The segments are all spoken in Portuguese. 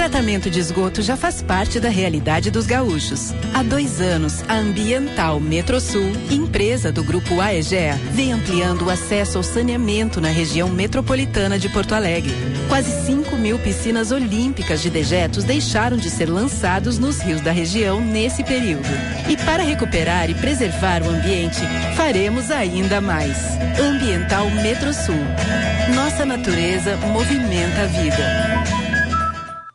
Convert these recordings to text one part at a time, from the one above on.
tratamento de esgoto já faz parte da realidade dos gaúchos. Há dois anos, a Ambiental Metrosul, empresa do Grupo AEGEA, vem ampliando o acesso ao saneamento na região metropolitana de Porto Alegre. Quase 5 mil piscinas olímpicas de dejetos deixaram de ser lançados nos rios da região nesse período. E para recuperar e preservar o ambiente, faremos ainda mais. Ambiental Metrosul. Nossa natureza movimenta a vida.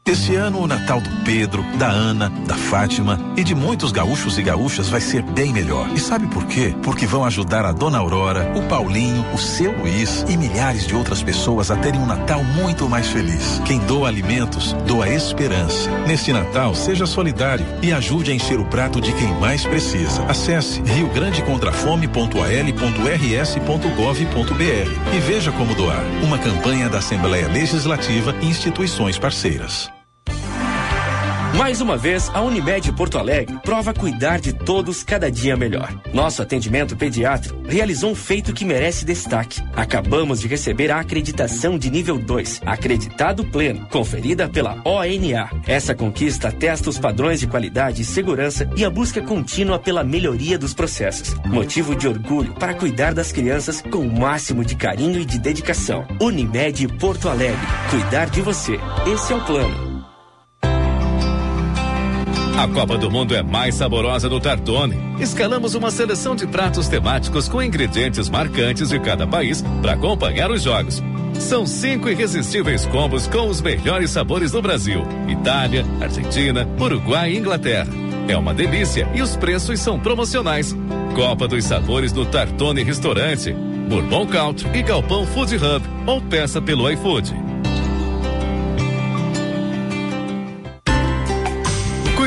Esse ano o Natal do Pedro, da Ana, da Fátima e de muitos gaúchos e gaúchas vai ser bem melhor. E sabe por quê? Porque vão ajudar a Dona Aurora, o Paulinho, o seu Luiz e milhares de outras pessoas a terem um Natal muito mais feliz. Quem doa alimentos, doa esperança. Neste Natal, seja solidário e ajude a encher o prato de quem mais precisa. Acesse riograndecontrafome.al.rs.gov.br e veja como doar. Uma campanha da Assembleia Legislativa e instituições parceiras. Mais uma vez, a Unimed Porto Alegre prova cuidar de todos cada dia melhor. Nosso atendimento pediátrico realizou um feito que merece destaque. Acabamos de receber a acreditação de nível 2, acreditado pleno, conferida pela ONA. Essa conquista atesta os padrões de qualidade e segurança e a busca contínua pela melhoria dos processos. Motivo de orgulho para cuidar das crianças com o máximo de carinho e de dedicação. Unimed Porto Alegre. Cuidar de você. Esse é o plano. A Copa do Mundo é mais saborosa no Tartone. Escalamos uma seleção de pratos temáticos com ingredientes marcantes de cada país para acompanhar os jogos. São cinco irresistíveis combos com os melhores sabores do Brasil: Itália, Argentina, Uruguai e Inglaterra. É uma delícia e os preços são promocionais. Copa dos Sabores no Tartone Restaurante, Bourbon Country e Galpão Food Hub ou peça pelo iFood.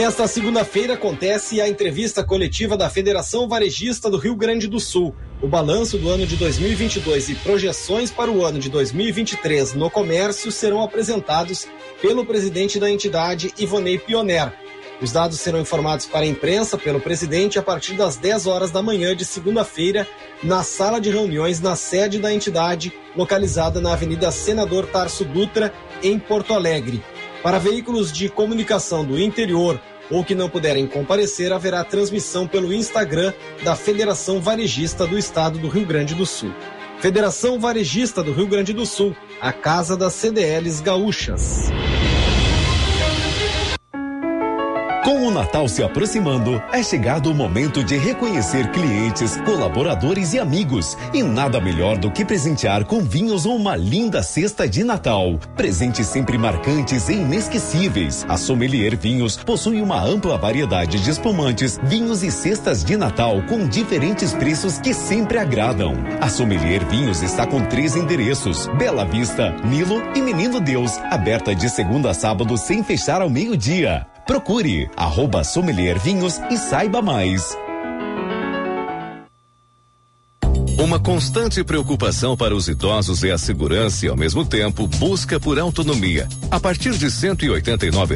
Nesta segunda-feira acontece a entrevista coletiva da Federação Varejista do Rio Grande do Sul. O balanço do ano de 2022 e projeções para o ano de 2023 no comércio serão apresentados pelo presidente da entidade, Ivonei Pioner. Os dados serão informados para a imprensa pelo presidente a partir das 10 horas da manhã de segunda-feira, na sala de reuniões na sede da entidade, localizada na Avenida Senador Tarso Dutra, em Porto Alegre. Para veículos de comunicação do interior ou que não puderem comparecer, haverá transmissão pelo Instagram da Federação Varejista do Estado do Rio Grande do Sul. Federação Varejista do Rio Grande do Sul, a casa das CDLs gaúchas. Natal se aproximando, é chegado o momento de reconhecer clientes, colaboradores e amigos. E nada melhor do que presentear com vinhos ou uma linda cesta de Natal. Presentes sempre marcantes e inesquecíveis. A Sommelier Vinhos possui uma ampla variedade de espumantes, vinhos e cestas de Natal com diferentes preços que sempre agradam. A Sommelier Vinhos está com três endereços: Bela Vista, Nilo e Menino Deus. Aberta de segunda a sábado sem fechar ao meio-dia. Procure arroba Sommelier Vinhos e saiba mais. Uma constante preocupação para os idosos é a segurança e, ao mesmo tempo, busca por autonomia. A partir de R$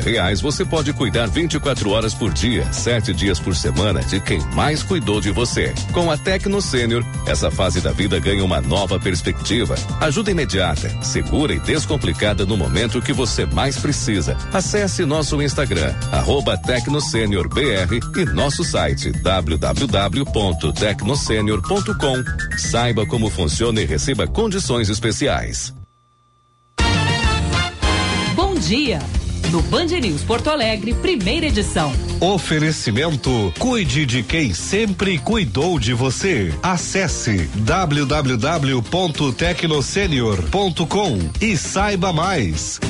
reais, você pode cuidar 24 horas por dia, sete dias por semana de quem mais cuidou de você. Com a Tecno Sênior, essa fase da vida ganha uma nova perspectiva. Ajuda imediata, segura e descomplicada no momento que você mais precisa. Acesse nosso Instagram, arroba BR e nosso site www.tecnosenior.com Saiba como funciona e receba condições especiais. Bom dia! No Band News Porto Alegre, primeira edição. Oferecimento: cuide de quem sempre cuidou de você. Acesse www.tecnosenior.com e saiba mais.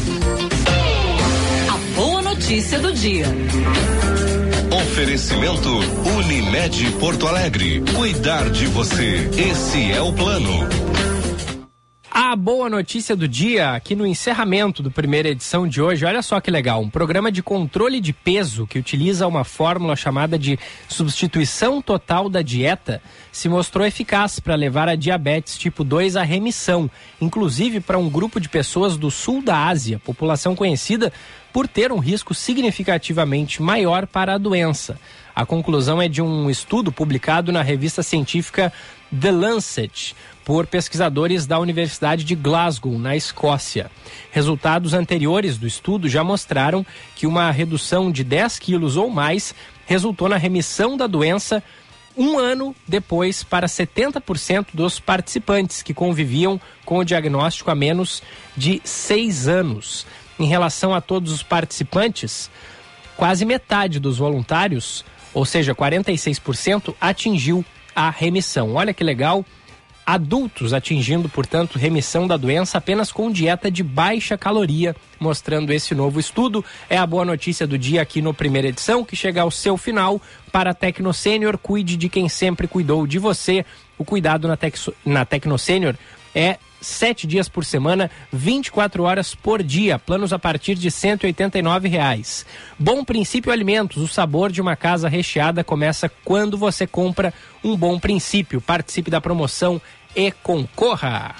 A boa notícia do dia. Oferecimento Unimed Porto Alegre. Cuidar de você. Esse é o plano. A boa notícia do dia aqui no encerramento do primeira edição de hoje. Olha só que legal, um programa de controle de peso que utiliza uma fórmula chamada de substituição total da dieta se mostrou eficaz para levar a diabetes tipo 2 à remissão, inclusive para um grupo de pessoas do sul da Ásia, população conhecida por ter um risco significativamente maior para a doença. A conclusão é de um estudo publicado na revista científica The Lancet por pesquisadores da Universidade de Glasgow, na Escócia. Resultados anteriores do estudo já mostraram que uma redução de 10 quilos ou mais resultou na remissão da doença um ano depois para 70% dos participantes que conviviam com o diagnóstico há menos de seis anos. Em relação a todos os participantes, quase metade dos voluntários, ou seja, 46%, atingiu a remissão. Olha que legal adultos atingindo, portanto, remissão da doença apenas com dieta de baixa caloria, mostrando esse novo estudo. É a boa notícia do dia aqui no primeira edição, que chega ao seu final. Para a Tecno Sênior, cuide de quem sempre cuidou de você. O cuidado na, Tec na Tecno Sênior é sete dias por semana, 24 horas por dia. Planos a partir de 189 reais. Bom Princípio Alimentos, o sabor de uma casa recheada começa quando você compra um bom princípio. Participe da promoção e concorra.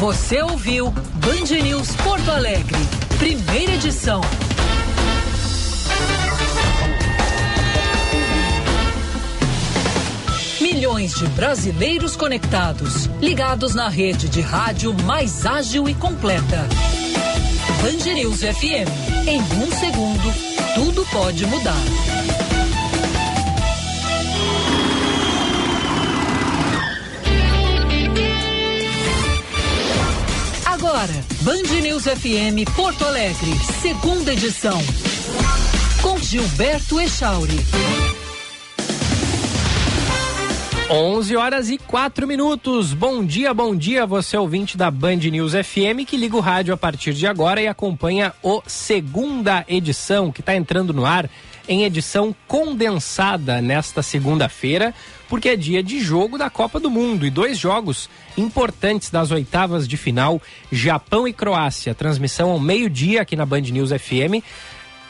Você ouviu Band News Porto Alegre, primeira edição. Milhões de brasileiros conectados, ligados na rede de rádio mais ágil e completa. News FM. Em um segundo, tudo pode mudar. Agora, Band News FM Porto Alegre, segunda edição. Com Gilberto Echauri. 11 horas e 4 minutos. Bom dia, bom dia, você ouvinte da Band News FM que liga o rádio a partir de agora e acompanha o segunda edição que está entrando no ar em edição condensada nesta segunda-feira, porque é dia de jogo da Copa do Mundo e dois jogos importantes das oitavas de final, Japão e Croácia. Transmissão ao meio-dia aqui na Band News FM,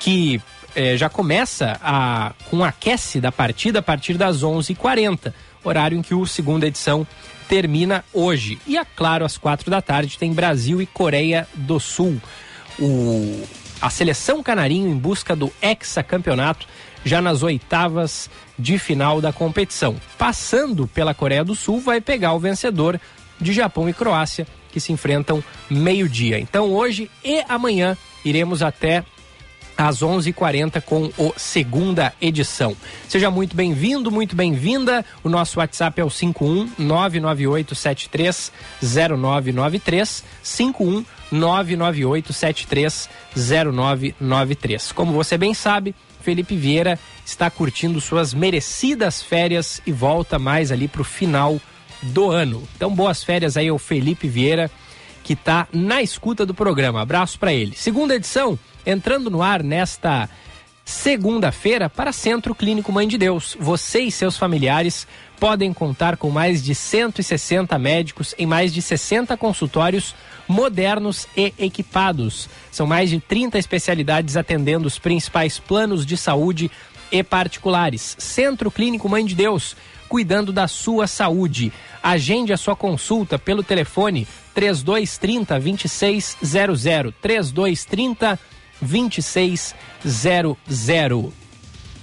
que eh, já começa a, com aquece da partida a partir das 11h40 horário em que o segunda edição termina hoje. E, é claro, às quatro da tarde tem Brasil e Coreia do Sul. O, a seleção canarinho em busca do hexacampeonato já nas oitavas de final da competição. Passando pela Coreia do Sul, vai pegar o vencedor de Japão e Croácia, que se enfrentam meio-dia. Então, hoje e amanhã iremos até às 11h40 com o segunda edição. Seja muito bem-vindo, muito bem-vinda. O nosso WhatsApp é o 51 998730993 51 998730993. Como você bem sabe, Felipe Vieira está curtindo suas merecidas férias e volta mais ali para o final do ano. Então, boas férias aí ao Felipe Vieira, que está na escuta do programa. Abraço para ele. Segunda edição entrando no ar nesta segunda-feira para Centro Clínico Mãe de Deus. Você e seus familiares podem contar com mais de 160 médicos em mais de 60 consultórios modernos e equipados. São mais de 30 especialidades atendendo os principais planos de saúde e particulares. Centro Clínico Mãe de Deus, cuidando da sua saúde. Agende a sua consulta pelo telefone 3230 2600 3230 2600.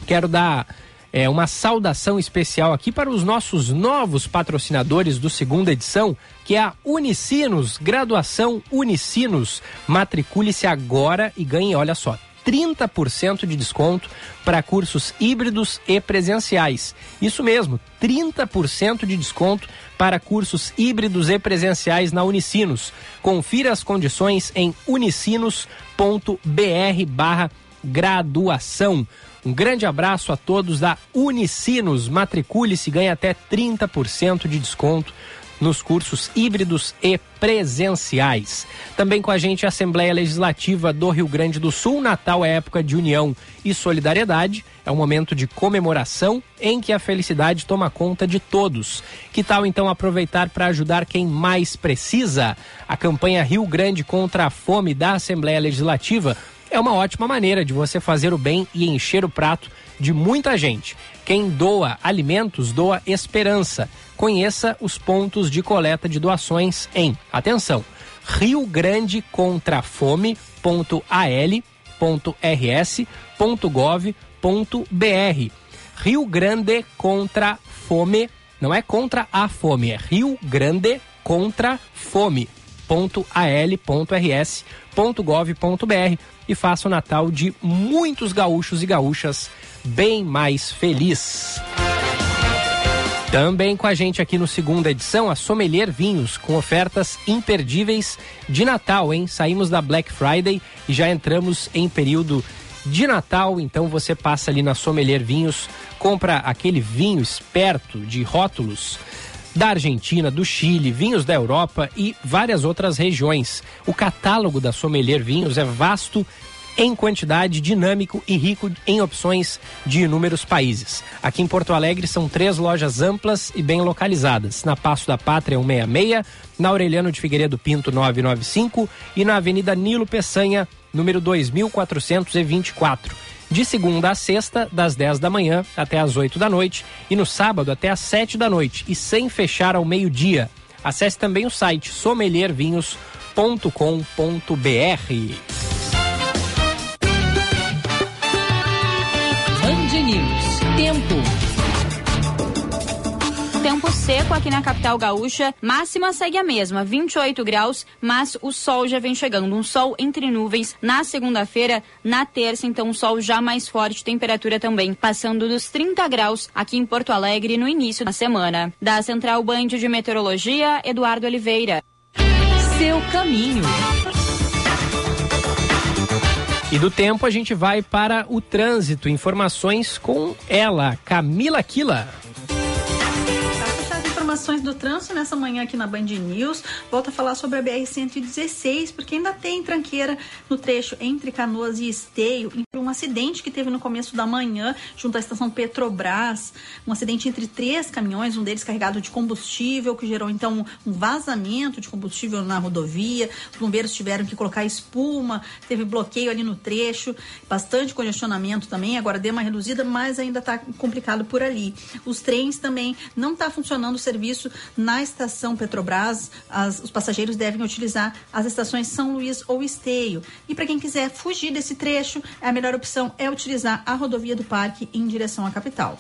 Quero dar é, uma saudação especial aqui para os nossos novos patrocinadores do segunda edição, que é a Unicinos, graduação Unicinos. Matricule-se agora e ganhe, olha só, 30% de desconto para cursos híbridos e presenciais. Isso mesmo, 30% de desconto para cursos híbridos e presenciais na Unicinos. Confira as condições em unicinos.br barra graduação. Um grande abraço a todos da Unicinos. Matricule-se e ganhe até 30% de desconto nos cursos híbridos e presenciais. Também com a gente a Assembleia Legislativa do Rio Grande do Sul. Natal é época de união e solidariedade. É um momento de comemoração em que a felicidade toma conta de todos. Que tal então aproveitar para ajudar quem mais precisa? A campanha Rio Grande contra a Fome da Assembleia Legislativa é uma ótima maneira de você fazer o bem e encher o prato de muita gente. Quem doa alimentos doa esperança. Conheça os pontos de coleta de doações em, atenção, Rio Grande contra Fome.al.rs.gov.br. Rio Grande contra Fome, não é contra a fome, é Rio Grande contra Fome.al.rs.gov.br e faça o Natal de muitos gaúchos e gaúchas bem mais feliz. Também com a gente aqui no segunda edição, a Sommelier Vinhos, com ofertas imperdíveis de Natal, hein? Saímos da Black Friday e já entramos em período de Natal, então você passa ali na Sommelier Vinhos, compra aquele vinho esperto de rótulos da Argentina, do Chile, vinhos da Europa e várias outras regiões. O catálogo da Sommelier Vinhos é vasto em quantidade, dinâmico e rico em opções de inúmeros países. Aqui em Porto Alegre são três lojas amplas e bem localizadas. Na Passo da Pátria 166, na Aureliano de Figueiredo Pinto 995 e na Avenida Nilo Peçanha, número 2424. De segunda a sexta, das 10 da manhã até as 8 da noite e no sábado até as 7 da noite e sem fechar ao meio-dia. Acesse também o site sommeliervinhos.com.br. News. Tempo. Seco aqui na capital gaúcha, máxima segue a mesma, 28 graus, mas o sol já vem chegando. Um sol entre nuvens na segunda-feira, na terça, então um sol já mais forte, temperatura também passando dos 30 graus aqui em Porto Alegre no início da semana. Da Central Band de Meteorologia, Eduardo Oliveira. Seu caminho. E do tempo a gente vai para o trânsito. Informações com ela, Camila Quila informações do trânsito nessa manhã aqui na Band News. Volto a falar sobre a BR-116, porque ainda tem tranqueira no trecho entre Canoas e Esteio. Um acidente que teve no começo da manhã, junto à estação Petrobras. Um acidente entre três caminhões, um deles carregado de combustível, que gerou então um vazamento de combustível na rodovia. Os bombeiros tiveram que colocar espuma, teve bloqueio ali no trecho, bastante congestionamento também. Agora deu uma reduzida, mas ainda está complicado por ali. Os trens também não está funcionando o serviço serviço na estação Petrobras, as, os passageiros devem utilizar as estações São Luís ou Esteio. E para quem quiser fugir desse trecho, a melhor opção é utilizar a rodovia do Parque em direção à capital.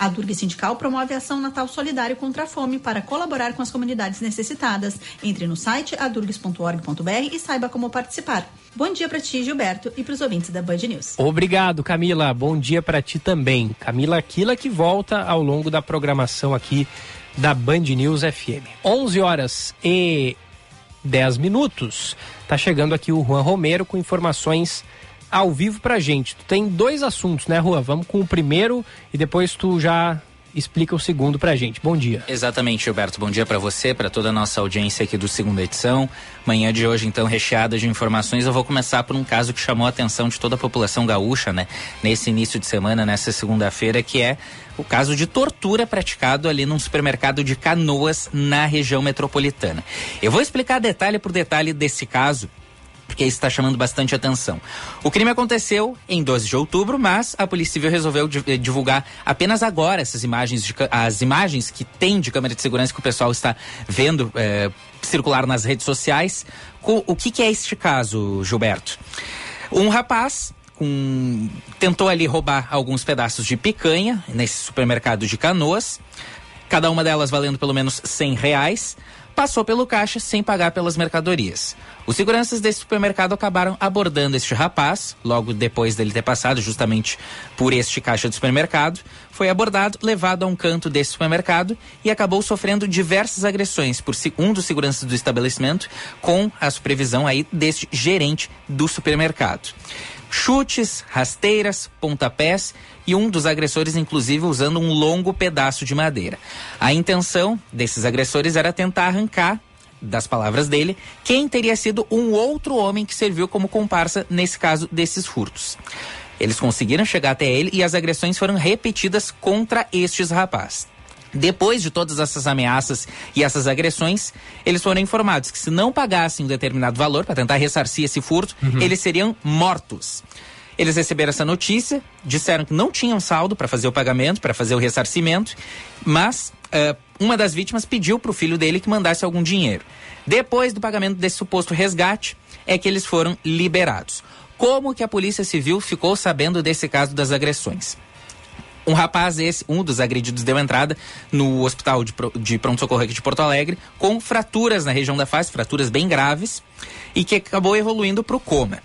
A Durga Sindical promove a ação Natal Solidário contra a Fome para colaborar com as comunidades necessitadas. Entre no site adurgs.org.br e saiba como participar. Bom dia para ti, Gilberto, e para os ouvintes da Band News. Obrigado, Camila. Bom dia para ti também. Camila Aquila que volta ao longo da programação aqui da Band News FM. 11 horas e 10 minutos. Tá chegando aqui o Juan Romero com informações ao vivo pra gente. Tu tem dois assuntos, né, Juan? Vamos com o primeiro e depois tu já explica o segundo pra gente. Bom dia. Exatamente, Gilberto. Bom dia para você, para toda a nossa audiência aqui do segunda edição. Manhã de hoje, então, recheada de informações. Eu vou começar por um caso que chamou a atenção de toda a população gaúcha, né? Nesse início de semana, nessa segunda-feira, que é o caso de tortura praticado ali num supermercado de Canoas, na região metropolitana. Eu vou explicar detalhe por detalhe desse caso porque isso está chamando bastante atenção. O crime aconteceu em 12 de outubro, mas a Polícia Civil resolveu eh, divulgar apenas agora essas imagens, de, as imagens que tem de câmera de segurança que o pessoal está vendo é, circular nas redes sociais. O, que, que é este caso, Gilberto? Um rapaz com, tentou ali roubar alguns pedaços de picanha nesse supermercado de Canoas, cada uma delas valendo pelo menos 100 reais passou pelo caixa sem pagar pelas mercadorias. Os seguranças desse supermercado acabaram abordando este rapaz, logo depois dele ter passado justamente por este caixa do supermercado. Foi abordado, levado a um canto desse supermercado e acabou sofrendo diversas agressões por um dos seguranças do estabelecimento, com a supervisão aí deste gerente do supermercado. chutes, rasteiras, pontapés e um dos agressores, inclusive, usando um longo pedaço de madeira. A intenção desses agressores era tentar arrancar das palavras dele, quem teria sido um outro homem que serviu como comparsa nesse caso desses furtos. Eles conseguiram chegar até ele e as agressões foram repetidas contra estes rapazes. Depois de todas essas ameaças e essas agressões, eles foram informados que se não pagassem um determinado valor para tentar ressarcir esse furto, uhum. eles seriam mortos. Eles receberam essa notícia, disseram que não tinham saldo para fazer o pagamento, para fazer o ressarcimento, mas uh, uma das vítimas pediu para o filho dele que mandasse algum dinheiro. Depois do pagamento desse suposto resgate, é que eles foram liberados. Como que a Polícia Civil ficou sabendo desse caso das agressões? Um rapaz, esse, um dos agredidos, deu entrada no hospital de, de pronto-socorro aqui de Porto Alegre, com fraturas na região da face, fraturas bem graves, e que acabou evoluindo para o coma.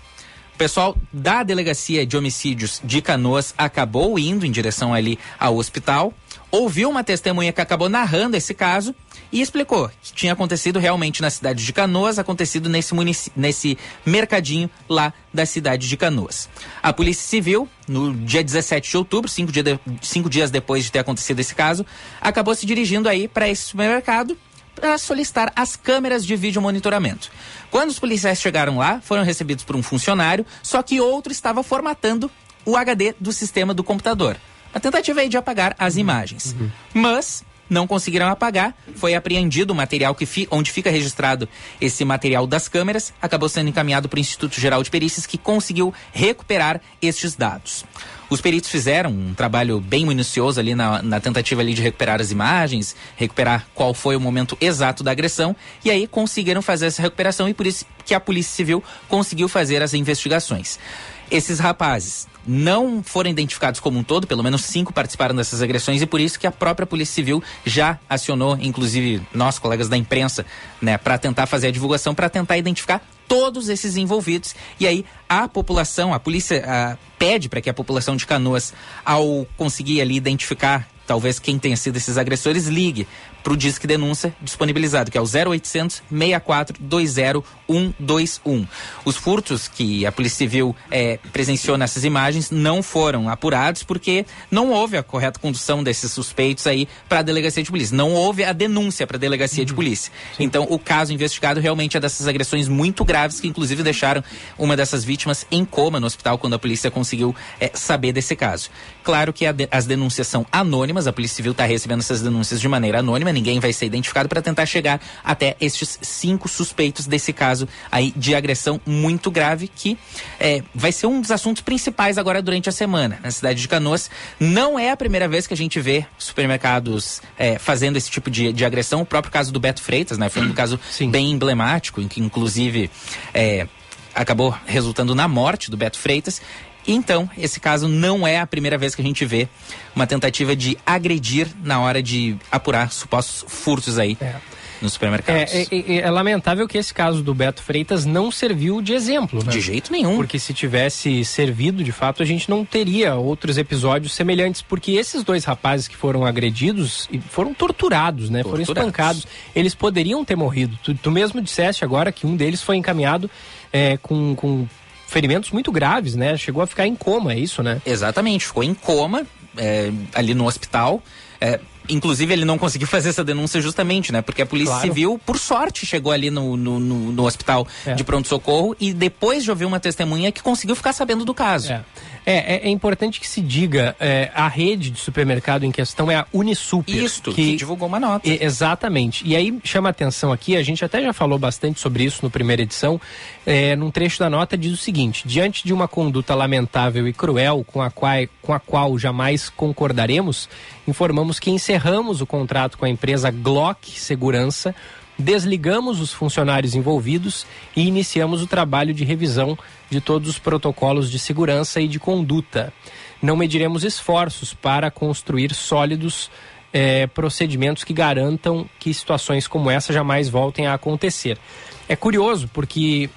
O pessoal da delegacia de homicídios de Canoas acabou indo em direção ali ao hospital, ouviu uma testemunha que acabou narrando esse caso e explicou que tinha acontecido realmente na cidade de Canoas, acontecido nesse, nesse mercadinho lá da cidade de Canoas. A Polícia Civil, no dia 17 de outubro, cinco, dia de, cinco dias depois de ter acontecido esse caso, acabou se dirigindo aí para esse supermercado para solicitar as câmeras de vídeo monitoramento. Quando os policiais chegaram lá, foram recebidos por um funcionário, só que outro estava formatando o HD do sistema do computador. A tentativa aí de apagar as imagens. Uhum. Mas não conseguiram apagar, foi apreendido o material que fi, onde fica registrado esse material das câmeras, acabou sendo encaminhado para o Instituto Geral de Perícias que conseguiu recuperar estes dados. Os peritos fizeram um trabalho bem minucioso ali na, na, tentativa ali de recuperar as imagens, recuperar qual foi o momento exato da agressão, e aí conseguiram fazer essa recuperação e por isso que a Polícia Civil conseguiu fazer as investigações. Esses rapazes não foram identificados como um todo, pelo menos cinco participaram dessas agressões e por isso que a própria Polícia Civil já acionou, inclusive nós, colegas da imprensa, né, para tentar fazer a divulgação, para tentar identificar todos esses envolvidos. E aí a população, a polícia a, pede para que a população de Canoas, ao conseguir ali identificar talvez quem tenha sido esses agressores, ligue para o Disque Denúncia disponibilizado, que é o 0800 64 20 121. Os furtos que a Polícia Civil é, presenciou nessas imagens não foram apurados porque não houve a correta condução desses suspeitos aí para a delegacia de polícia. Não houve a denúncia para a delegacia uhum. de polícia. Sim. Então, o caso investigado realmente é dessas agressões muito graves que, inclusive, deixaram uma dessas vítimas em coma no hospital quando a polícia conseguiu é, saber desse caso. Claro que de, as denúncias são anônimas, a Polícia Civil está recebendo essas denúncias de maneira anônima ninguém vai ser identificado para tentar chegar até estes cinco suspeitos desse caso aí de agressão muito grave que é, vai ser um dos assuntos principais agora durante a semana na cidade de Canoas. Não é a primeira vez que a gente vê supermercados é, fazendo esse tipo de, de, agressão. O próprio caso do Beto Freitas, né, foi um caso Sim. bem emblemático, em que inclusive é, acabou resultando na morte do Beto Freitas. Então, esse caso não é a primeira vez que a gente vê uma tentativa de agredir na hora de apurar supostos furtos aí. É nos supermercados. É, é, é, lamentável que esse caso do Beto Freitas não serviu de exemplo. Né? De jeito nenhum. Porque se tivesse servido, de fato, a gente não teria outros episódios semelhantes. Porque esses dois rapazes que foram agredidos e foram torturados, né? Torturados. Foram espancados. Eles poderiam ter morrido. Tu, tu mesmo disseste agora que um deles foi encaminhado é, com, com ferimentos muito graves, né? Chegou a ficar em coma, é isso, né? Exatamente, ficou em coma é, ali no hospital. É, inclusive, ele não conseguiu fazer essa denúncia justamente, né? Porque a Polícia claro. Civil, por sorte, chegou ali no, no, no, no hospital é. de pronto-socorro e depois de ouvir uma testemunha que conseguiu ficar sabendo do caso. É. É, é, é, importante que se diga, é, a rede de supermercado em questão é a Unisuper. Isto, que, que divulgou uma nota. Exatamente. E aí chama atenção aqui, a gente até já falou bastante sobre isso no primeira edição, é, num trecho da nota diz o seguinte, diante de uma conduta lamentável e cruel com a qual, com a qual jamais concordaremos, informamos que encerramos o contrato com a empresa Glock Segurança desligamos os funcionários envolvidos e iniciamos o trabalho de revisão de todos os protocolos de segurança e de conduta. Não mediremos esforços para construir sólidos eh, procedimentos que garantam que situações como essa jamais voltem a acontecer. É curioso porque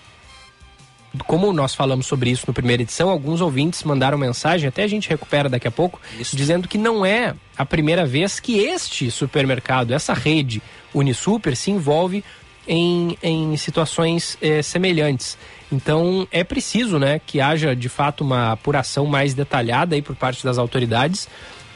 como nós falamos sobre isso no primeira edição, alguns ouvintes mandaram mensagem, até a gente recupera daqui a pouco, isso. dizendo que não é a primeira vez que este supermercado, essa rede Unisuper, se envolve em, em situações eh, semelhantes. Então é preciso né, que haja de fato uma apuração mais detalhada aí por parte das autoridades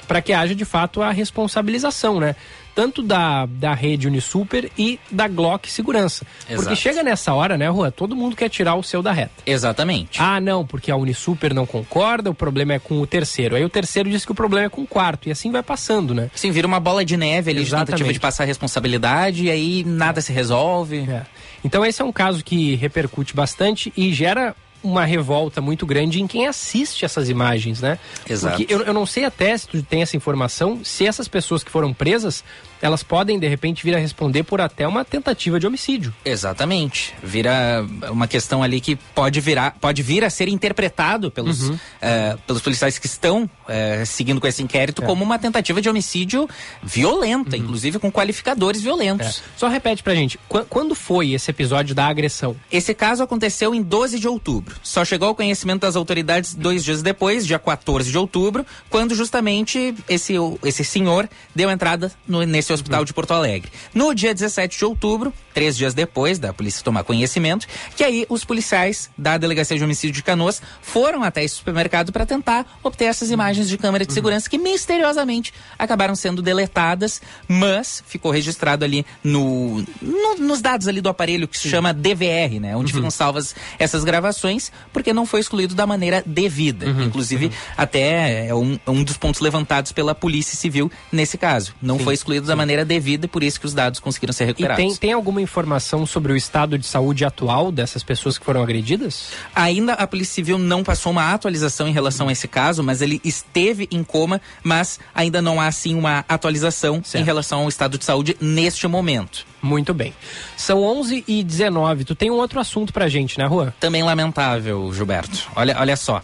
para que haja de fato a responsabilização, né? Tanto da, da rede Unisuper e da Glock Segurança. Porque Exato. chega nessa hora, né, Rua? Todo mundo quer tirar o seu da reta. Exatamente. Ah, não, porque a Unisuper não concorda, o problema é com o terceiro. Aí o terceiro diz que o problema é com o quarto. E assim vai passando, né? Sim, vira uma bola de neve ali de Exatamente. tentativa de passar a responsabilidade e aí nada se resolve. É. Então esse é um caso que repercute bastante e gera uma revolta muito grande em quem assiste essas imagens, né? Exato. Porque eu, eu não sei até se tu tem essa informação, se essas pessoas que foram presas, elas podem de repente vir a responder por até uma tentativa de homicídio. Exatamente. Vira uma questão ali que pode virar, pode vir a ser interpretado pelos, Uhum. eh, pelos policiais que estão eh, seguindo com esse inquérito É. como uma tentativa de homicídio violenta, inclusive com qualificadores violentos. Uhum. É. Só repete pra gente, qu- quando foi esse episódio da agressão? Esse caso aconteceu em 12 de outubro. Só chegou ao conhecimento das autoridades dois dias depois, dia 14 de outubro, quando justamente esse, esse senhor deu entrada no- nesse hospital de Porto Alegre. No dia 17 de outubro, três dias depois da polícia tomar conhecimento, que aí os policiais da Delegacia de Homicídio de Canoas foram até esse supermercado para tentar obter essas imagens de câmera de segurança que misteriosamente acabaram sendo deletadas, mas ficou registrado ali no, no- nos dados ali do aparelho que se chama DVR, né? Onde ficam salvas essas gravações, porque não foi excluído da maneira devida. Inclusive, até é um, um dos pontos levantados pela Polícia Civil nesse caso. Não Sim, foi excluído da maneira devida, por isso que os dados conseguiram ser E recuperados. tem, tem alguma informação sobre o estado de saúde atual dessas pessoas que foram agredidas? Ainda a Polícia Civil não passou uma atualização em relação a esse caso, mas ele esteve em coma, mas ainda não há assim uma atualização em relação ao estado de saúde neste momento. Muito bem. São 11 e 19 Tu tem um outro assunto pra gente, né, Rua? Também lamentável, Gilberto. Olha, olha só.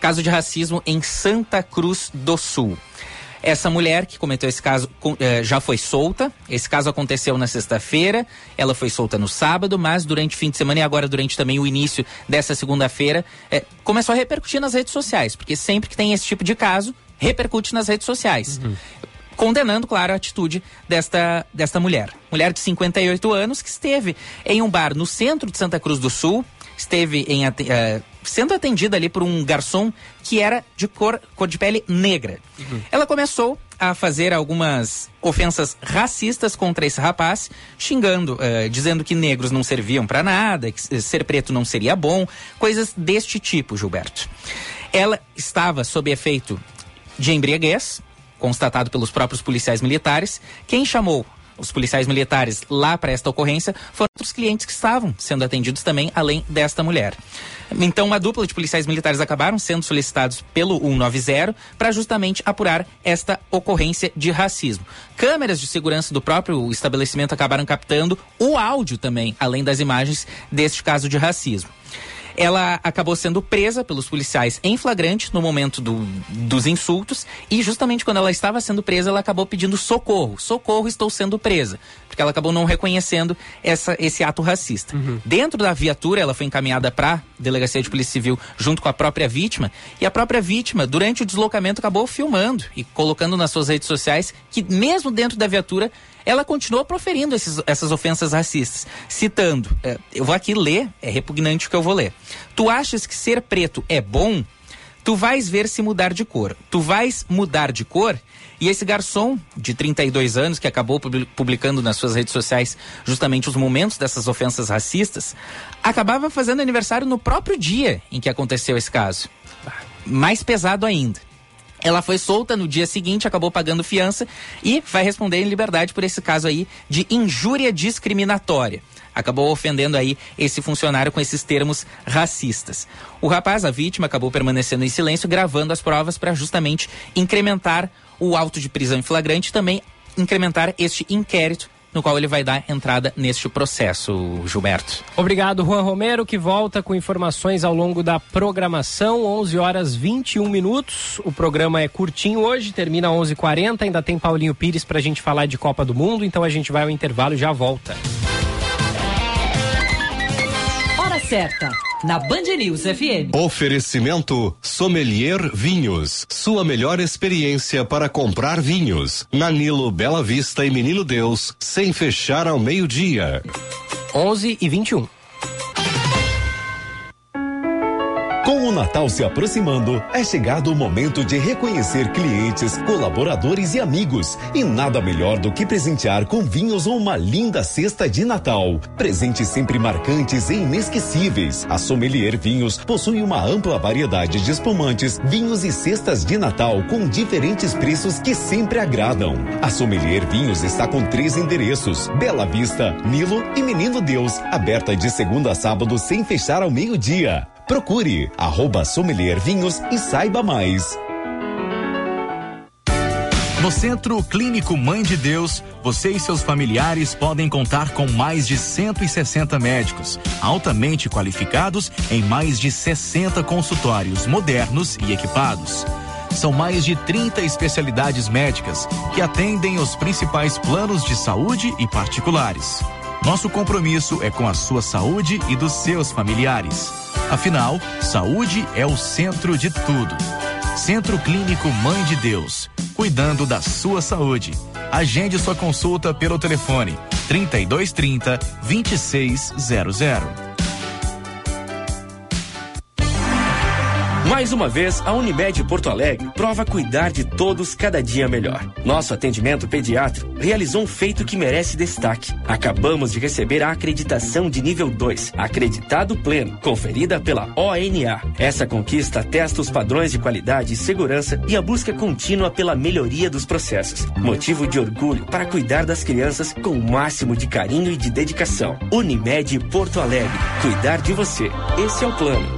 Caso de racismo em Santa Cruz do Sul. Essa mulher que cometeu esse caso eh, já foi solta. Esse caso aconteceu na sexta-feira. Ela foi solta no sábado, mas durante o fim de semana e agora durante também o início dessa segunda-feira, eh, começou a repercutir nas redes sociais. Porque sempre que tem esse tipo de caso, repercute nas redes sociais condenando, claro, a atitude desta, desta mulher. Mulher de 58 anos que esteve em um bar no centro de Santa Cruz do Sul, esteve em, eh, sendo atendida ali por um garçom que era de cor, cor de pele negra. Ela começou a fazer algumas ofensas racistas contra esse rapaz, xingando, eh, dizendo que negros não serviam para nada, que ser preto não seria bom, coisas deste tipo, Gilberto. Ela estava sob efeito de embriaguez, constatado pelos próprios policiais militares. Quem chamou os policiais militares lá para esta ocorrência foram outros clientes que estavam sendo atendidos também, além desta mulher. Então, uma dupla de policiais militares acabaram sendo solicitados pelo 190 para justamente apurar esta ocorrência de racismo. Câmeras de segurança do próprio estabelecimento acabaram captando o áudio também, além das imagens deste caso de racismo. Ela acabou sendo presa pelos policiais em flagrante no momento do- dos insultos e justamente quando ela estava sendo presa, ela acabou pedindo socorro. Socorro, estou sendo presa. Porque ela acabou não reconhecendo essa, esse ato racista. Dentro da viatura, ela foi encaminhada para delegacia de polícia civil junto com a própria vítima e a própria vítima, durante o deslocamento, acabou filmando e colocando nas suas redes sociais que mesmo dentro da viatura ela continuou proferindo esses- essas ofensas racistas, citando, eh, eu vou aqui ler, é repugnante o que eu vou ler. Tu achas que ser preto é bom? Tu vais ver se mudar de cor. Tu vais mudar de cor? E esse garçom de 32 anos, que acabou publi- publicando nas suas redes sociais justamente os momentos dessas ofensas racistas, acabava fazendo aniversário no próprio dia em que aconteceu esse caso. Mais pesado ainda. Ela foi solta no dia seguinte, acabou pagando fiança e vai responder em liberdade por esse caso aí de injúria discriminatória. Acabou ofendendo aí esse funcionário com esses termos racistas. O rapaz, a vítima, acabou permanecendo em silêncio, gravando as provas para justamente incrementar o auto de prisão em flagrante e também incrementar este inquérito no qual ele vai dar entrada neste processo, Gilberto. Obrigado, Juan Romero, que volta com informações ao longo da programação. 11 horas 21 minutos. O programa é curtinho hoje, termina às 11h40. Ainda tem Paulinho Pires pra gente falar de Copa do Mundo, então a gente vai ao intervalo e já volta. Hora certa, na Band News FM. Oferecimento Sommelier Vinhos. Sua melhor experiência para comprar vinhos. Na Nilo, Bela Vista e Menino Deus, sem fechar ao meio-dia. 11 e 21. Natal se aproximando, é chegado o momento de reconhecer clientes, colaboradores e amigos. E nada melhor do que presentear com vinhos ou uma linda cesta de Natal. Presentes sempre marcantes e inesquecíveis. A Sommelier Vinhos possui uma ampla variedade de espumantes, vinhos e cestas de Natal com diferentes preços que sempre agradam. A Sommelier Vinhos está com três endereços: Bela Vista, Nilo e Menino Deus, aberta de segunda a sábado sem fechar ao meio-dia. Procure arroba Sommelier Vinhos e saiba mais. No Centro Clínico Mãe de Deus, você e seus familiares podem contar com mais de 160 médicos, altamente qualificados em mais de 60 consultórios modernos e equipados. São mais de 30 especialidades médicas que atendem os principais planos de saúde e particulares. Nosso compromisso é com a sua saúde e dos seus familiares. Afinal, saúde é o centro de tudo. Centro Clínico Mãe de Deus, cuidando da sua saúde. Agende sua consulta pelo telefone 3230 2600. Mais uma vez, a Unimed Porto Alegre prova cuidar de todos cada dia melhor. Nosso atendimento pediátrico realizou um feito que merece destaque. Acabamos de receber a acreditação de nível 2, acreditado pleno, conferida pela ONA. Essa conquista atesta os padrões de qualidade e segurança e a busca contínua pela melhoria dos processos. Motivo de orgulho para cuidar das crianças com o máximo de carinho e de dedicação. Unimed Porto Alegre. Cuidar de você. Esse é o plano.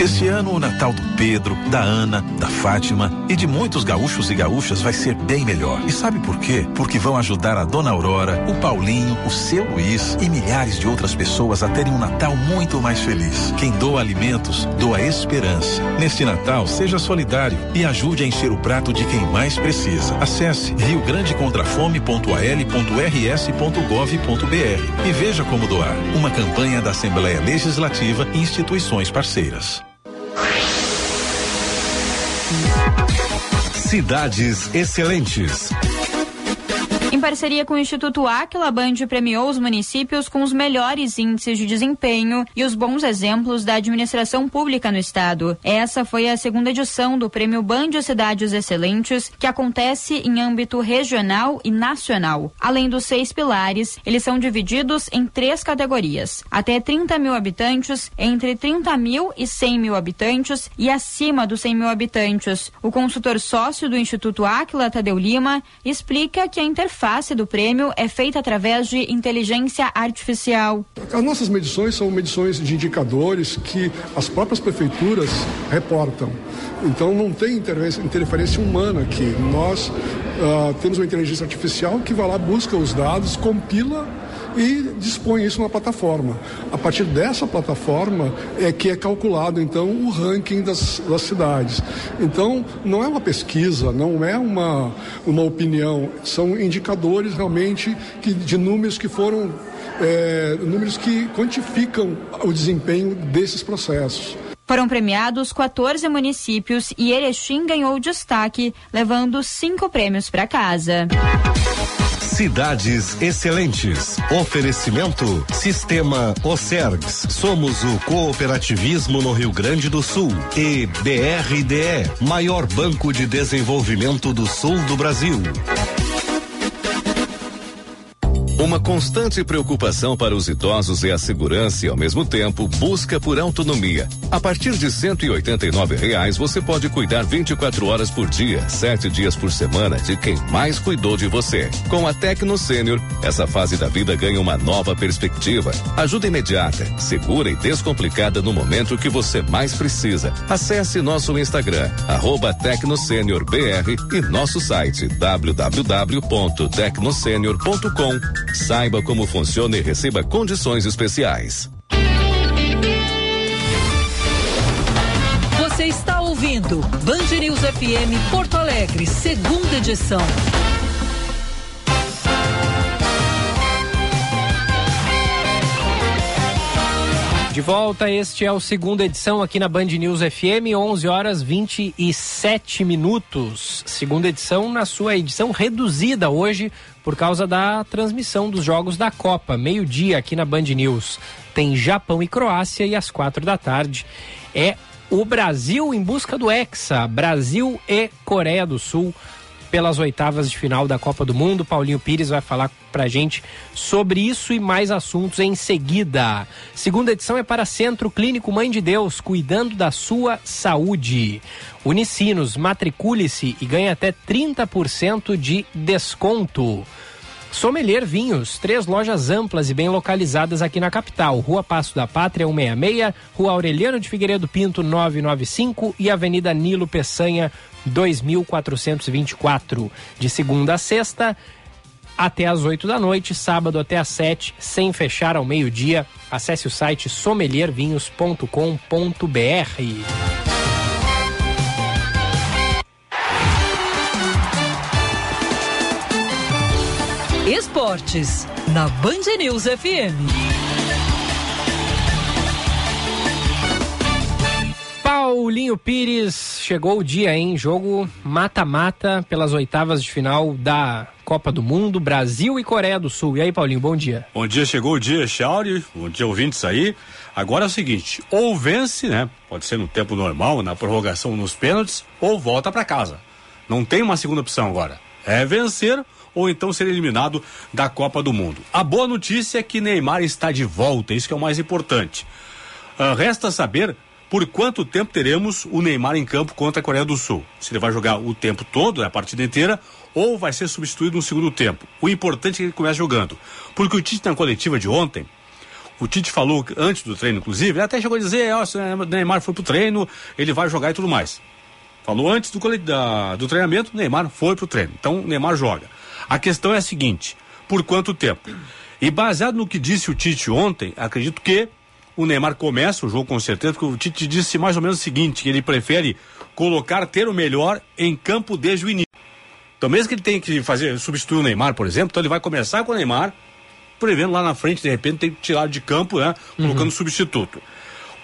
Esse ano, o Natal do Pedro, da Ana, da Fátima e de muitos gaúchos e gaúchas vai ser bem melhor. E sabe por quê? Porque vão ajudar a Dona Aurora, o Paulinho, o seu Luiz e milhares de outras pessoas a terem um Natal muito mais feliz. Quem doa alimentos, doa esperança. Neste Natal, seja solidário e ajude a encher o prato de quem mais precisa. Acesse riograndecontrafome.als.rs.gov.br e veja como doar. Uma campanha da Assembleia Legislativa e instituições parceiras. Cidades Excelentes. Em parceria com o Instituto Aquila, a Band premiou os municípios com os melhores índices de desempenho e os bons exemplos da administração pública no estado. Essa foi a segunda edição do Prêmio Band Cidades Excelentes, que acontece em âmbito regional e nacional. Além dos seis pilares, eles são divididos em três categorias: até 30 mil habitantes, entre 30 mil e 100 mil habitantes e acima dos 100 mil habitantes. O consultor sócio do Instituto Aquila, Tadeu Lima, explica que a interface interface do prêmio é feita através de inteligência artificial. As nossas medições são medições de indicadores que as próprias prefeituras reportam. Então não tem interferência humana aqui. Nós uh, temos uma inteligência artificial que vai lá, busca os dados, compila e dispõe isso na plataforma. A partir dessa plataforma é que é calculado então o ranking das, das cidades. Então não é uma pesquisa, não é uma, uma opinião, são indicadores realmente que, de números que foram é, números que quantificam o desempenho desses processos. Foram premiados 14 municípios e Erechim ganhou destaque, levando cinco prêmios para casa. Cidades Excelentes. Oferecimento Sistema Ocergs. Somos o cooperativismo no Rio Grande do Sul. E BRDE, maior banco de desenvolvimento do sul do Brasil. Uma constante preocupação para os idosos é a segurança e, ao mesmo tempo, busca por autonomia. A partir de 189 reais, você pode cuidar 24 horas por dia, sete dias por semana, de quem mais cuidou de você. Com a Tecno Sênior, essa fase da vida ganha uma nova perspectiva. Ajuda imediata, segura e descomplicada no momento que você mais precisa. Acesse nosso Instagram, arroba e nosso site www.tecnosenior.com Saiba como funciona e receba condições especiais. Você está ouvindo Band News FM Porto Alegre, segunda edição. De volta, este é o segunda edição aqui na Band News FM, 11 horas 27 minutos. Segunda edição na sua edição reduzida hoje por causa da transmissão dos jogos da Copa, meio-dia aqui na Band News. Tem Japão e Croácia e às quatro da tarde é o Brasil em busca do Hexa, Brasil e Coreia do Sul pelas oitavas de final da Copa do Mundo. Paulinho Pires vai falar pra gente sobre isso e mais assuntos em seguida. Segunda edição é para Centro Clínico Mãe de Deus, cuidando da sua saúde. Unicinos, matricule-se e ganhe até 30% de desconto. Sommelier Vinhos, três lojas amplas e bem localizadas aqui na capital. Rua Passo da Pátria 166, Rua Aureliano de Figueiredo Pinto 995 e Avenida Nilo Peçanha 2424. De segunda a sexta até às 8 da noite, sábado até às 7, sem fechar ao meio-dia. Acesse o site sommeliervinhos.com.br. Esportes, na Band News FM. Paulinho Pires, chegou o dia, hein? Jogo mata-mata pelas oitavas de final da Copa do Mundo, Brasil e Coreia do Sul. E aí, Paulinho, bom dia. Bom dia, chegou o dia, Chauri. Bom dia, ouvintes aí. Agora é o seguinte: ou vence, né? Pode ser no tempo normal, na prorrogação nos pênaltis, ou volta para casa. Não tem uma segunda opção agora. É vencer ou então ser eliminado da Copa do Mundo. A boa notícia é que Neymar está de volta, isso que é o mais importante. Uh, resta saber por quanto tempo teremos o Neymar em campo contra a Coreia do Sul. Se ele vai jogar o tempo todo, a partida inteira, ou vai ser substituído no segundo tempo. O importante é que ele comece jogando. Porque o Tite na coletiva de ontem, o Tite falou antes do treino, inclusive, ele até chegou a dizer, ó, oh, se o Neymar foi pro treino, ele vai jogar e tudo mais. Falou antes do, da, do treinamento, Neymar foi pro treino. Então, Neymar joga. A questão é a seguinte: por quanto tempo? E baseado no que disse o Tite ontem, acredito que o Neymar começa o jogo com certeza, porque o Tite disse mais ou menos o seguinte: que ele prefere colocar, ter o melhor em campo desde o início. Então, mesmo que ele tenha que fazer, substituir o Neymar, por exemplo, então ele vai começar com o Neymar, prevendo lá na frente, de repente, tem que tirar de campo, né? Colocando uhum. substituto.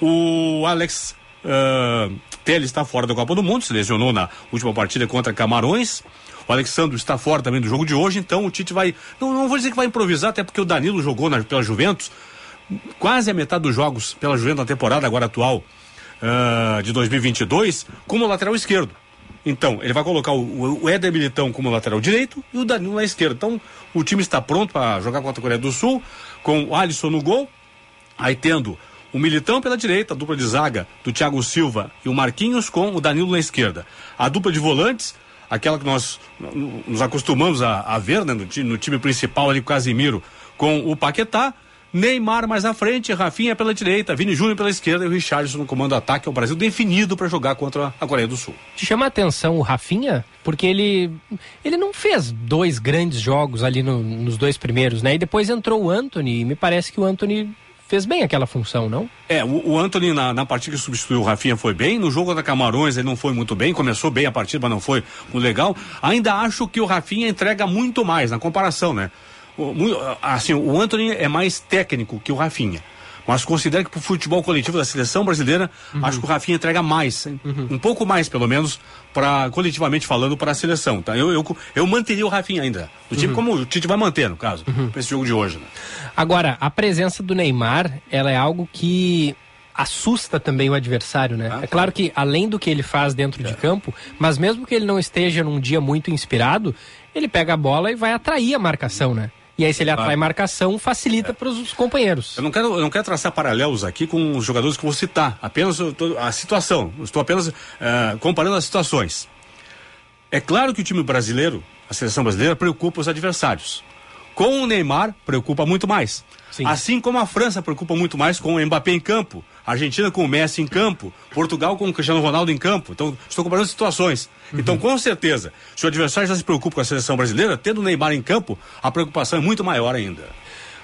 O Alex uh, Telles está fora da Copa do Mundo, se lesionou na última partida contra Camarões. O Alexandre está fora também do jogo de hoje, então o Tite vai. Não, não vou dizer que vai improvisar, até porque o Danilo jogou na, pela Juventus quase a metade dos jogos pela Juventus na temporada agora atual uh, de 2022 como lateral esquerdo. Então, ele vai colocar o, o Éder Militão como lateral direito e o Danilo na esquerda. Então, o time está pronto para jogar contra a Coreia do Sul, com o Alisson no gol, aí tendo o Militão pela direita, a dupla de zaga do Thiago Silva e o Marquinhos com o Danilo na esquerda. A dupla de volantes, aquela que nós nos acostumamos a, a ver né, no, time, no time principal ali, o Casimiro com o Paquetá. Neymar mais à frente, Rafinha pela direita, Vini Júnior pela esquerda e o Richardson no comando ataque. É o Brasil definido para jogar contra a Coreia do Sul. Te chama a atenção o Rafinha? Porque ele, ele não fez dois grandes jogos ali no, nos dois primeiros, né? E depois entrou o Anthony e me parece que o Anthony fez bem aquela função, não? É, o, o Anthony na, na partida que substituiu o Rafinha foi bem, no jogo da Camarões ele não foi muito bem, começou bem a partida, mas não foi muito legal. Ainda acho que o Rafinha entrega muito mais na comparação, né? O, assim, o Anthony é mais técnico que o Rafinha. Mas considero que para o futebol coletivo da seleção brasileira, uhum. acho que o Rafinha entrega mais, uhum. um pouco mais, pelo menos, para coletivamente falando, para a seleção. Tá? Eu, eu, eu manteria o Rafinha ainda. O time, uhum. como o Tite vai manter, no caso, uhum. para esse jogo de hoje. Né? Agora, a presença do Neymar, ela é algo que assusta também o adversário, né? Ah, é claro que além do que ele faz dentro é. de campo, mas mesmo que ele não esteja num dia muito inspirado, ele pega a bola e vai atrair a marcação, né? E aí, se ele atrai Claro. marcação, facilita para os companheiros. Eu não quero, eu não quero traçar paralelos aqui com os jogadores que vou citar, apenas tô- a situação. Estou apenas eh, comparando as situações. É claro que o time brasileiro, a seleção brasileira, preocupa os adversários. Com o Neymar, preocupa muito mais. Assim como a França preocupa muito mais com o Mbappé em campo, a Argentina com o Messi em campo, Portugal com o Cristiano Ronaldo em campo. Então, estou comparando situações. Então, com certeza, se o adversário já se preocupa com a seleção brasileira, tendo o Neymar em campo, a preocupação é muito maior ainda.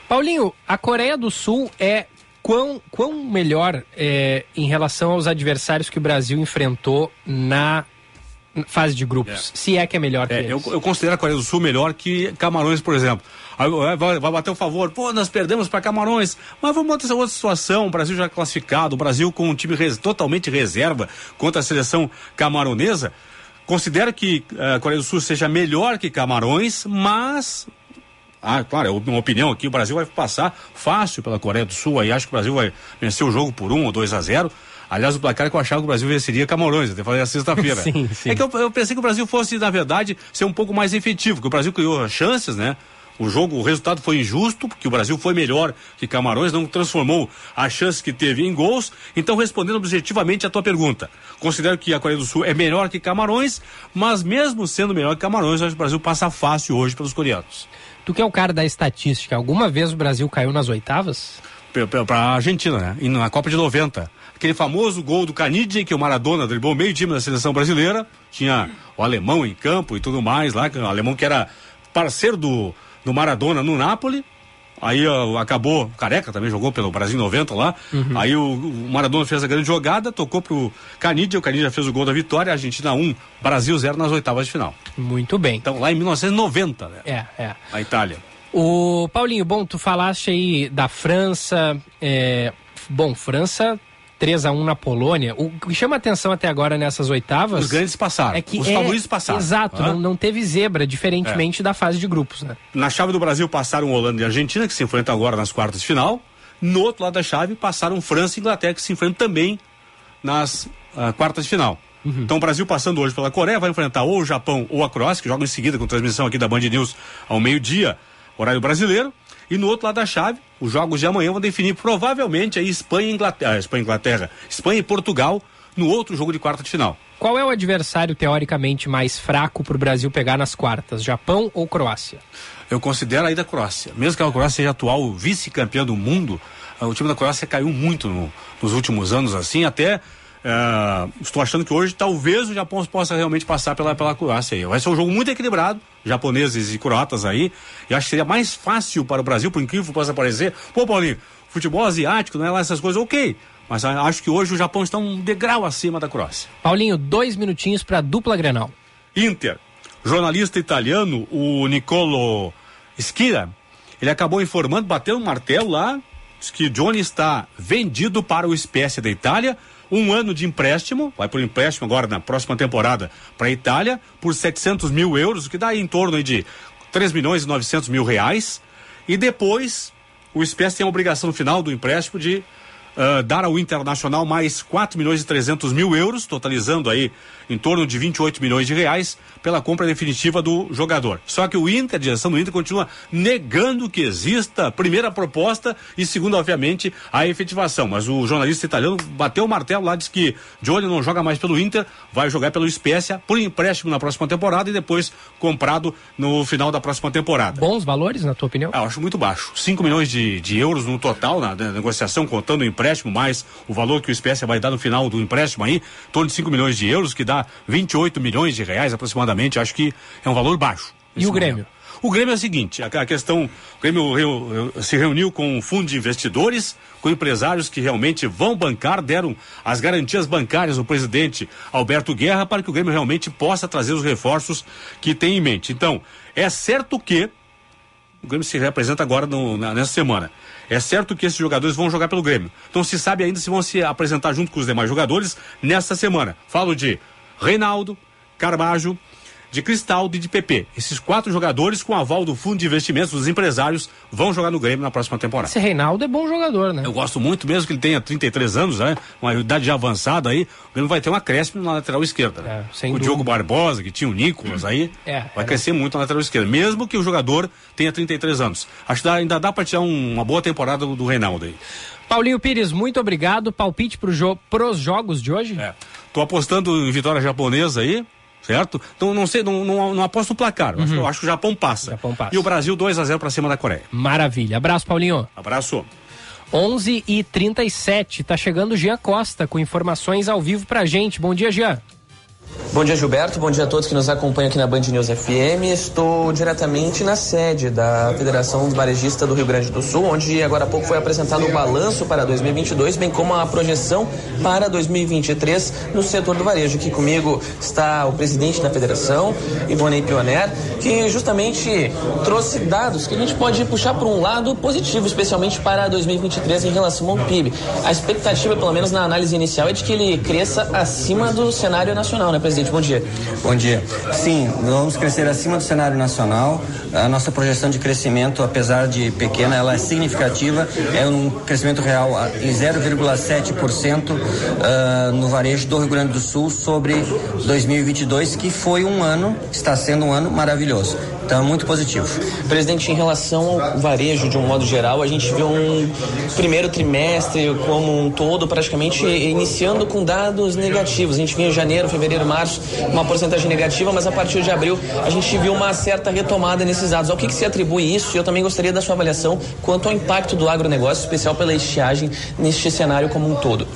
Paulinho, a Coreia do Sul é quão, quão melhor é, em relação aos adversários que o Brasil enfrentou na fase de grupos? Se é que é melhor que É, eles. eu, eu considero a Coreia do Sul melhor que Camarões, por exemplo. Aí vai, bater o favor, pô, nós perdemos para Camarões, mas vamos botar essa outra situação, o Brasil já classificado, o Brasil com um time res- totalmente reserva contra a seleção camaronesa. Considero que eh, a Coreia do Sul seja melhor que Camarões, mas ah, claro, é uma opinião aqui. O Brasil vai passar fácil pela Coreia do Sul. Aí acho que o Brasil vai vencer o jogo por um ou 2 a 0 Aliás, o placar que eu achava que o Brasil venceria Camarões, até falei na sexta-feira. Sim, sim. É que eu, eu pensei que o Brasil fosse, na verdade, ser um pouco mais efetivo, que o Brasil criou chances, né? O jogo, o resultado foi injusto, porque o Brasil foi melhor que Camarões, não transformou as chances que teve em gols. Então, respondendo objetivamente a tua pergunta, considero que a Coreia do Sul é melhor que Camarões, mas mesmo sendo melhor que Camarões, acho que o Brasil passa fácil hoje pelos coreanos. Tu que é o cara da estatística, alguma vez o Brasil caiu nas oitavas? para a Argentina, né? E na Copa de 90. Aquele famoso gol do Canidia, que o Maradona driblou meio time da seleção brasileira. Tinha o alemão em campo e tudo mais lá, o alemão que era parceiro do, do Maradona no Napoli. Aí ó, acabou, Careca também jogou pelo Brasil em 90 lá. Uhum. Aí o, o Maradona fez a grande jogada, tocou pro Canidia, o Canidia fez o gol da vitória, Argentina 1, Brasil 0 nas oitavas de final. Muito bem. Então lá em 1990, né? É, é. A Itália. O Paulinho, bom, tu falaste aí da França. é, Bom, França 3 a 1 na Polônia. O que chama atenção até agora nessas oitavas. Os grandes passaram. É que Os é- favoritos passaram. Exato, não, não teve zebra, diferentemente da fase de grupos, né? Na chave do Brasil passaram Holanda e Argentina, que se enfrentam agora nas quartas de final. No outro lado da chave passaram França e Inglaterra, que se enfrentam também nas ah, quartas de final. Então o Brasil passando hoje pela Coreia vai enfrentar ou o Japão ou a Croácia, que jogam em seguida com transmissão aqui da Band News ao meio-dia, horário brasileiro. E no outro lado da chave, os jogos de amanhã vão definir provavelmente aí Espanha e Inglaterra, ah, Espanha e Inglaterra, Espanha e Portugal no outro jogo de quarta de final. Qual é o adversário teoricamente mais fraco para o Brasil pegar nas quartas? Japão ou Croácia? Eu considero aí da Croácia. Mesmo que a Croácia seja atual vice-campeã do mundo, ah, o time da Croácia caiu muito no- nos últimos anos, assim, até. Ah, estou achando que hoje talvez o Japão possa realmente passar pela, pela Croácia aí. Vai ser um jogo muito equilibrado, japoneses e croatas aí. E acho que seria mais fácil para o Brasil, por incrível que possa parecer. Pô, Paulinho, futebol asiático, não é lá essas coisas, ok. Mas acho que hoje o Japão está um degrau acima da Croácia. Paulinho, dois minutinhos para dupla Grenal. Inter. Jornalista italiano, o Nicolo Schira, ele acabou informando, bateu um martelo lá, diz que Johnny está vendido para o Espécie da Itália, um ano de empréstimo, vai por empréstimo agora na próxima temporada para a Itália, por 700 mil euros, o que dá em torno de 3 milhões e 900 mil reais, e depois o Espécie tem a obrigação final do empréstimo de ah, dar ao Internacional mais 4 milhões e 300 mil euros, totalizando aí em torno de 28 milhões de reais pela compra definitiva do jogador. Só que o Inter, a direção do Inter, continua negando que exista primeira proposta e, segundo, obviamente, a efetivação. Mas o jornalista italiano bateu o martelo lá, disse que Johnny não joga mais pelo Inter, vai jogar pelo Spezia por empréstimo na próxima temporada e depois comprado no final da próxima temporada. Bons valores, na tua opinião? Ah, eu acho muito baixo. 5 milhões de, de euros no total na, na negociação, contando o empréstimo, mais o valor que o Espécie vai dar no final do empréstimo aí, em torno de 5 milhões de euros, que dá 28 milhões de reais aproximadamente. Acho que é um valor baixo. E o Grêmio? O Grêmio é o seguinte, a, questão, o Grêmio se reuniu com um fundo de investidores, com empresários que realmente vão bancar, deram as garantias bancárias ao presidente Alberto Guerra para que o Grêmio realmente possa trazer os reforços que tem em mente. Então, é certo que o Grêmio se representa agora no- na- nessa semana. É certo que esses jogadores vão jogar pelo Grêmio. Então se sabe ainda se vão se apresentar junto com os demais jogadores nessa semana. Falo de Reinaldo, Carbajo, de Cristaldo e de PP. Esses quatro jogadores, com aval do fundo de investimentos dos empresários, vão jogar no Grêmio na próxima temporada. Esse Reinaldo é bom jogador, né? Eu gosto muito, mesmo que ele tenha 33 anos, né? Uma idade já avançada aí, o Grêmio vai ter um acréscimo na lateral esquerda. Né? É, o. Diogo Barbosa, que tinha o Nicolas aí, É, vai é. crescer muito na lateral esquerda, mesmo que o jogador tenha 33 anos. Acho que ainda dá pra tirar um- uma boa temporada do, do Reinaldo aí. Paulinho Pires, muito obrigado. Palpite pro jo pros jogos de hoje? É. Tô apostando em vitória japonesa aí, certo? Então não sei, não, não, não aposto no placar. Acho- Eu acho que o Japão passa. E o Brasil 2 a 0 pra cima da Coreia. Maravilha. Abraço, Paulinho. Abraço. 11 e 37 tá chegando o Jean Costa com informações ao vivo pra gente. Bom dia, Jean. Bom dia, Gilberto. Bom dia a todos que nos acompanham aqui na Band News FM. Estou diretamente na sede da Federação Varejista do Rio Grande do Sul, onde agora há pouco foi apresentado o balanço para 2022, bem como a projeção para 2023 no setor do varejo. Aqui comigo está o presidente da federação, Ivonei Pioner, que justamente trouxe dados que a gente pode puxar por um lado positivo, especialmente para 2023 em relação ao PIB. A expectativa, pelo menos na análise inicial, é de que ele cresça acima do cenário nacional, né, presidente? Bom dia. Bom dia. Sim, vamos crescer acima do cenário nacional. A nossa projeção de crescimento, apesar de pequena, ela é significativa. É um crescimento real em 0,7% ah, no varejo do Rio Grande do Sul sobre 2022, que foi um ano, está sendo um ano maravilhoso. Então, muito positivo. Presidente, em relação ao varejo de um modo geral, a gente viu um primeiro trimestre como um todo praticamente iniciando com dados negativos. A gente vinha em janeiro, fevereiro, março, uma porcentagem negativa, mas a partir de abril a gente viu uma certa retomada nesses dados. Ao que, que se atribui isso? E eu também gostaria da sua avaliação quanto ao impacto do agronegócio, especial pela estiagem, neste cenário como um todo.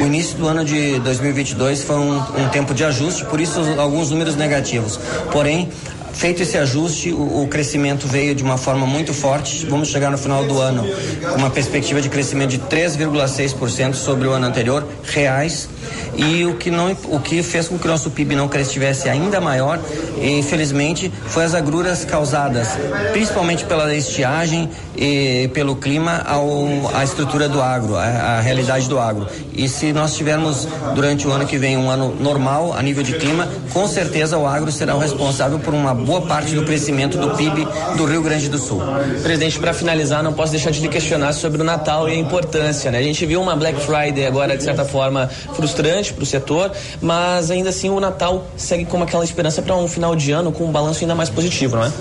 O início do ano de 2022 foi um, um tempo de ajuste, por isso alguns números negativos. Porém, feito esse ajuste, o, o crescimento veio de uma forma muito forte. Vamos chegar no final do ano com uma perspectiva de crescimento de 3,6% sobre o ano anterior, reais. E o que não, o que fez com que o nosso PIB não estivesse ainda maior, infelizmente, foi as agruras causadas, principalmente pela estiagem e pelo clima, ao, à estrutura do agro, à, realidade do agro. E se nós tivermos durante o ano que vem um ano normal a nível de clima, com certeza o agro será o responsável por uma boa parte do crescimento do PIB do Rio Grande do Sul. Presidente, para finalizar, não posso deixar de lhe questionar sobre o Natal e a importância, né? A gente viu uma Black Friday agora, de certa forma, frustrante para o setor, mas ainda assim o Natal segue como aquela esperança para um final de ano com um balanço ainda mais positivo, não é?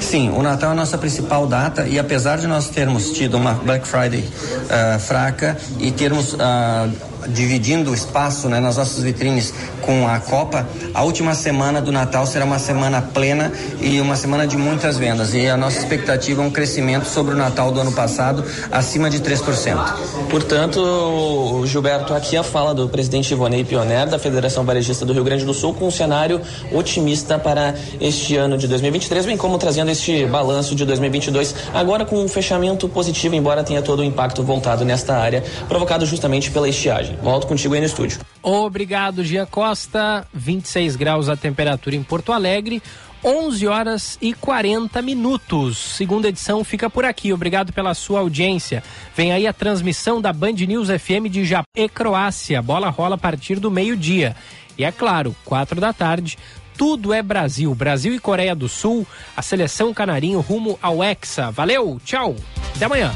Sim, o Natal é a nossa principal data e apesar de nós termos tido uma Black Friday ah, fraca e termos ah, dividindo o espaço né, nas nossas vitrines com a Copa, a última semana do Natal será uma semana plena e uma semana de muitas vendas. E a nossa expectativa é um crescimento sobre o Natal do ano passado acima de 3%. Portanto, Gilberto, aqui a fala do presidente Ivonei Pioner, da Federação Varejista do Rio Grande do Sul, com um cenário otimista para este ano de 2023, bem como trazendo este balanço de 2022, agora com um fechamento positivo, embora tenha todo o impacto voltado nesta área, provocado justamente pela estiagem. Volto contigo aí no estúdio. Obrigado, Gia Costa. 26 graus a temperatura em Porto Alegre. 11 horas e 40 minutos. Segunda edição fica por aqui. Obrigado pela sua audiência. Vem aí a transmissão da Band News FM de Japão e Croácia. Bola rola a partir do meio-dia. E é claro, quatro da tarde. Tudo é Brasil. Brasil e Coreia do Sul. A seleção canarinho rumo ao Hexa. Valeu, tchau. Até amanhã.